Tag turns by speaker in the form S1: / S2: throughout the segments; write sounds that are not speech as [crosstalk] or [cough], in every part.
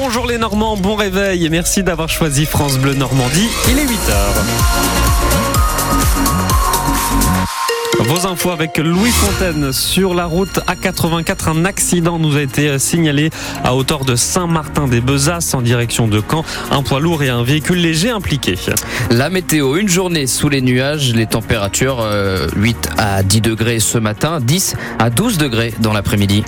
S1: Bonjour les Normands, bon réveil et merci d'avoir choisi France Bleu Normandie. Il est 8h. Vos infos avec Louis Fontaine sur la route A84. Un accident nous a été signalé à hauteur de Saint-Martin-des-Besasses en direction de Caen. Un poids lourd et un véhicule léger impliqués.
S2: La météo, une journée sous les nuages, les températures euh, 8 à 10 degrés ce matin, 10 à 12 degrés dans l'après-midi.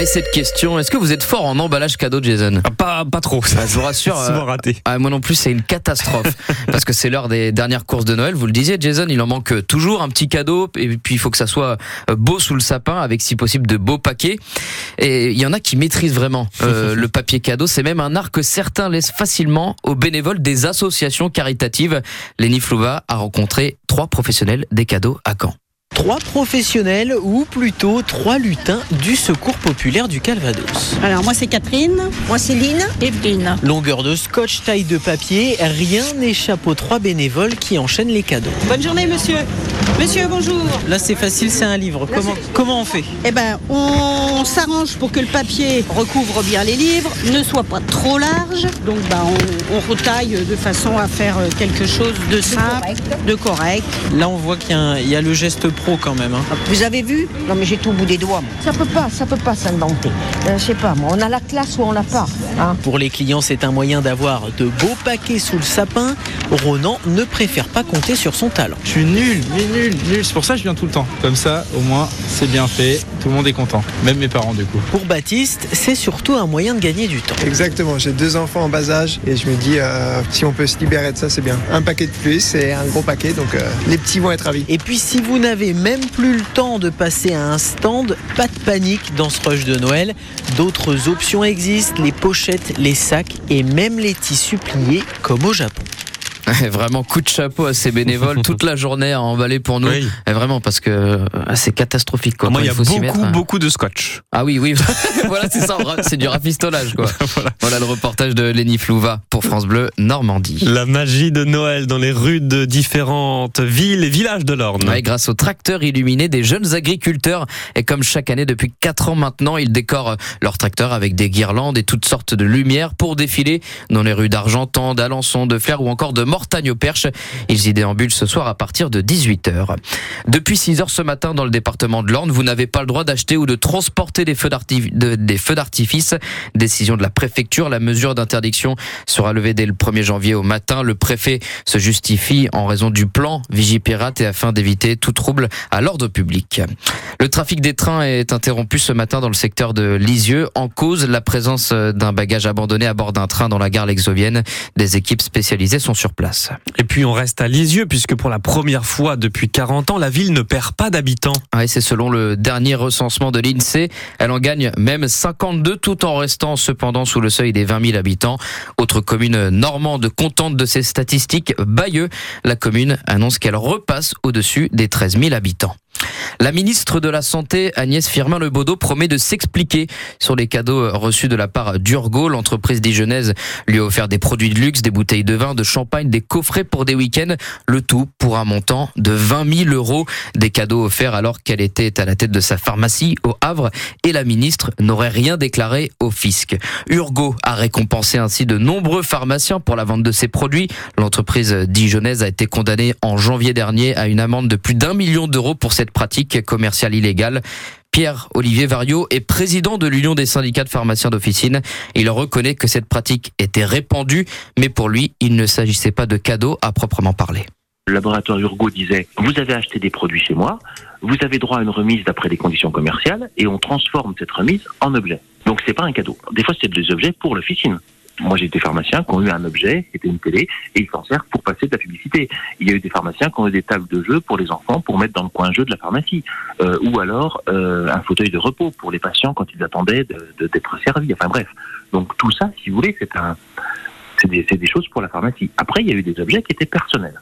S2: Et cette question, est-ce que vous êtes fort en emballage cadeau, Jason
S1: Pas, pas trop.
S2: Bah, Je vous rassure. [laughs]
S1: Souvent
S2: euh,
S1: raté.
S2: ah, moi non plus, c'est une catastrophe. [laughs] parce que c'est l'heure des dernières courses de Noël. Vous le disiez, Jason, il en manque toujours un petit cadeau. Et puis, il faut que ça soit euh, beau sous le sapin, avec si possible de beaux paquets. Et il y en a qui maîtrisent vraiment euh, [laughs] le papier cadeau. C'est même un art que certains laissent facilement aux bénévoles des associations caritatives. Lenny Flouva a rencontré trois professionnels des cadeaux à Caen.
S3: Trois professionnels ou plutôt trois lutins du secours populaire du Calvados.
S4: Alors moi c'est Catherine, moi c'est Lynn, Evelyne.
S3: Longueur de scotch, taille de papier, rien n'échappe aux trois bénévoles qui enchaînent les cadeaux.
S4: Bonne journée monsieur. Monsieur bonjour.
S3: Là c'est facile, c'est un livre. Comment, comment on fait?
S4: Eh ben on s'arrange pour que le papier recouvre bien les livres, ne soit pas trop large. Donc bah, on, on retaille de façon à faire quelque chose de simple, de correct.
S3: Là on voit qu'il y, a y le geste pro quand même. hein.
S5: Vous avez vu? Non mais j'ai tout au bout des doigts. Ça peut pas, ça peut pas s'inventer. Euh, je sais pas, moi, on a la classe ou on l'a pas. Hein
S3: Pour les clients, c'est un moyen d'avoir de beaux paquets sous le sapin. Ronan ne préfère pas compter sur son talent.
S6: Je suis nul, nul, nul, nul. C'est pour ça que je viens tout le temps. Comme ça, au moins, c'est bien fait. Tout le monde est content. Même mes parents, du coup.
S3: Pour Baptiste, c'est surtout un moyen de gagner du temps.
S7: Exactement, j'ai deux enfants en bas âge et je me dis euh, si on peut se libérer de ça, c'est bien. Un paquet de plus et un gros paquet, donc euh, les petits vont être ravis.
S3: Et puis si vous n'avez même plus le temps de passer à un stand, pas de panique dans ce rush de Noël. D'autres options existent, les pochettes, les sacs et même les tissus pliés comme au Japon.
S2: Vraiment coup de chapeau à ces bénévoles toute la journée à emballer pour nous.
S1: Oui.
S2: Vraiment parce que euh, c'est catastrophique quoi.
S1: Moi, il y a
S2: faut
S1: beaucoup,
S2: mettre.
S1: beaucoup de scotch.
S2: Ah oui, oui. [laughs] voilà, c'est ça. C'est du rafistolage quoi. [laughs]
S1: Voilà.
S2: Voilà le reportage de Lenny Flouva pour France Bleu Normandie.
S1: La magie de Noël dans les rues de différentes villes et villages de l'Orne.
S2: Ouais, grâce aux tracteurs illuminés des jeunes agriculteurs. Et comme chaque année depuis 4 ans maintenant, ils décorent leurs tracteurs avec des guirlandes et toutes sortes de lumières pour défiler dans les rues d'Argentan, d'Alençon, de Flers ou encore de Mortagne au Perche. Ils y déambulent ce soir à partir de 18h. Depuis 6 heures ce matin dans le département de l'Orne, vous n'avez pas le droit d'acheter ou de transporter des feux d'artifice. Décision de la préfecture. La mesure d'interdiction sera levée dès le 1er janvier au matin. Le préfet se justifie en raison du plan Vigipirate et afin d'éviter tout trouble à l'ordre public. Le trafic des trains est interrompu ce matin dans le secteur de Lisieux. En cause, la présence d'un bagage abandonné à bord d'un train dans la gare lexovienne. Des équipes spécialisées sont sur place.
S1: Et puis on reste à Lisieux puisque pour la première fois depuis 40 ans, la ville ne perd pas d'habitants.
S2: Ouais, c'est selon le dernier recensement de l'INSEE. Elle en gagne même 52 tout en restant cependant sous le seuil des 20 000 habitants. Autre commune normande contente de ces statistiques, Bayeux. La commune annonce qu'elle repasse au-dessus des 13 000 habitants. La ministre de la Santé, Agnès Firmin-Lebaudot, promet de s'expliquer sur les cadeaux reçus de la part d'Urgo. L'entreprise dijonnaise lui a offert des produits de luxe, des bouteilles de vin, de champagne, des coffrets pour des week-ends. Le tout pour un montant de 20 000 euros. Des cadeaux offerts alors qu'elle était à la tête de sa pharmacie au Havre et la ministre n'aurait rien déclaré au fisc. Urgo a récompensé ainsi de nombreux pharmaciens pour la vente de ses produits. L'entreprise dijonnaise a été condamnée en janvier dernier à une amende de plus d'un million d'euros pour cette pratique commerciale illégale. Pierre-Olivier Vario est président de l'Union des syndicats de pharmaciens d'officine. Il reconnaît que cette pratique était répandue, mais pour lui, il ne s'agissait pas de cadeaux à proprement parler.
S8: Le laboratoire Urgo disait vous avez acheté des produits chez moi, vous avez droit à une remise d'après des conditions commerciales et on transforme cette remise en objet. Donc c'est pas un cadeau. Des fois c'est des objets pour l'officine. Moi j'ai des pharmaciens qui ont eu un objet, c'était une télé, et ils s'en servent pour passer de la publicité. Il y a eu des pharmaciens qui ont eu des tables de jeu pour les enfants pour mettre dans le coin jeu de la pharmacie, Euh, ou alors euh, un fauteuil de repos pour les patients quand ils attendaient de- de- d'être servis. Enfin bref. Donc tout ça, si vous voulez, c'est un, c'est des, c'est des choses pour la pharmacie. Après, il y a eu des objets qui étaient personnels.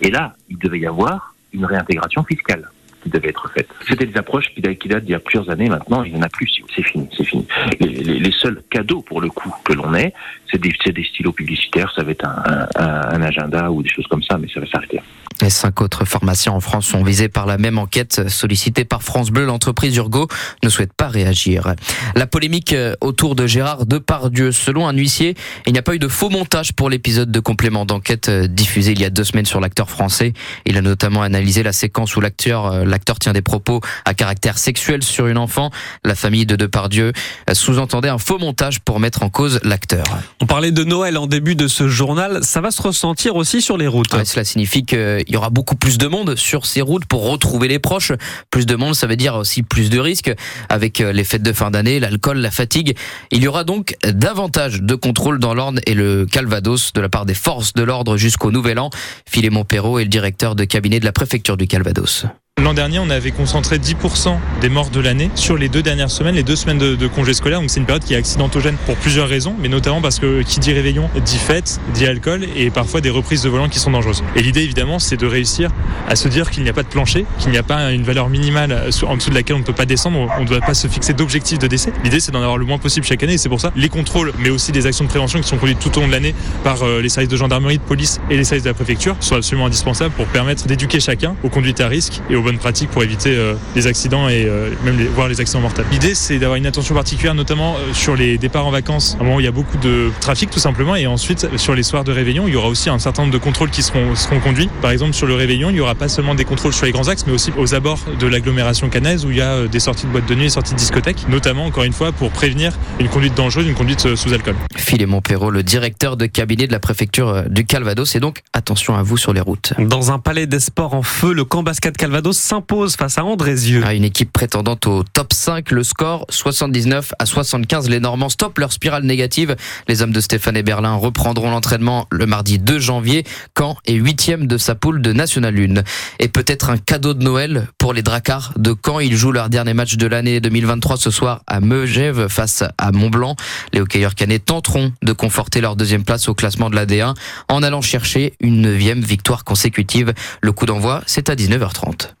S8: Et là, il devait y avoir une réintégration fiscale qui devait être faite. C'était des approches qui, datent- qui datent d'il y a plusieurs années maintenant, il n'y en a plus. C'est fini, c'est fini. Les, seuls cadeaux, pour le coup, que l'on ait, c'est des, stylos publicitaires, ça va être un agenda ou des choses comme ça, mais ça va s'arrêter.
S2: Les cinq autres pharmaciens en France sont visés par la même enquête sollicitée par France Bleu. L'entreprise Urgo ne souhaite pas réagir. La polémique autour de Gérard Depardieu. Selon un huissier, il n'y a pas eu de faux montage pour l'épisode de complément d'enquête diffusé il y a deux semaines sur l'acteur français. Il a notamment analysé la séquence où l'acteur, l'acteur tient des propos à caractère sexuel sur une enfant. La famille de Depardieu sous-entendait un faux montage pour mettre en cause l'acteur.
S1: On parlait de Noël en début de ce journal. Ça va se ressentir aussi sur les routes.
S2: cela signifie qu'il y aura beaucoup plus de monde sur ces routes pour retrouver les proches. Plus de monde, ça veut dire aussi plus de risques avec euh, les fêtes de fin d'année, l'alcool, la fatigue. Il y aura donc davantage de contrôles dans l'Orne et le Calvados de la part des forces de l'ordre jusqu'au Nouvel An. Philémon Perrault est le directeur de cabinet de la préfecture du Calvados.
S9: L'an dernier, on avait concentré 10% des morts de l'année sur les deux dernières semaines, les deux semaines de, congés scolaires. Donc c'est une période qui est accidentogène pour plusieurs raisons, mais notamment parce que qui dit réveillon dit fête, dit alcool et parfois des reprises de volant qui sont dangereuses. Et l'idée évidemment, c'est de réussir à se dire qu'il n'y a pas de plancher, qu'il n'y a pas une valeur minimale en dessous de laquelle on ne peut pas descendre. On ne doit pas se fixer d'objectifs de décès. L'idée, c'est d'en avoir le moins possible chaque année. Et c'est pour ça les contrôles, mais aussi des actions de prévention qui sont conduites tout au long de l'année par euh, les services de gendarmerie, de police et les services de la préfecture sont absolument indispensables pour permettre d'éduquer chacun aux conduites à risque et aux bonnes pratiques pour éviter euh, les accidents et euh, même les, voire les accidents mortels. L'idée, c'est d'avoir une attention particulière, notamment euh, sur les départs en vacances, à un moment où il y a beaucoup de trafic tout simplement, et ensuite sur les soirs de réveillon, il y aura aussi un certain nombre de contrôles qui seront, seront conduits. Par exemple, sur le réveillon, il n'y aura pas seulement des contrôles sur les grands axes, mais aussi aux abords de l'agglomération canaise où il y a des sorties de boîtes de nuit et sorties de discothèques, notamment encore une fois pour prévenir une conduite dangereuse, une conduite sous alcool.
S2: Philémon Perrault, le directeur de cabinet de la préfecture du Calvados, et donc attention à vous sur les routes.
S1: Dans un palais des sports en feu, le camp basket Calvados s'impose face à Andrézieux
S2: une équipe prétendante au top 5. Le score 79 à 75. Les Normands stoppent leur spirale négative. Les hommes de Stéphane et Berlin reprendront l'entraînement le mardi 2 janvier. Caen est huitième de sa poule de National 1. Et peut-être un cadeau de Noël pour les Dracars de Caen. Ils jouent leur dernier match de l'année 2023 ce soir à Megève face à Montblanc. Les hockeyeurs canets tenteront de conforter leur deuxième place au classement de la D1 en allant chercher une neuvième victoire consécutive. Le coup d'envoi, c'est à 19h30.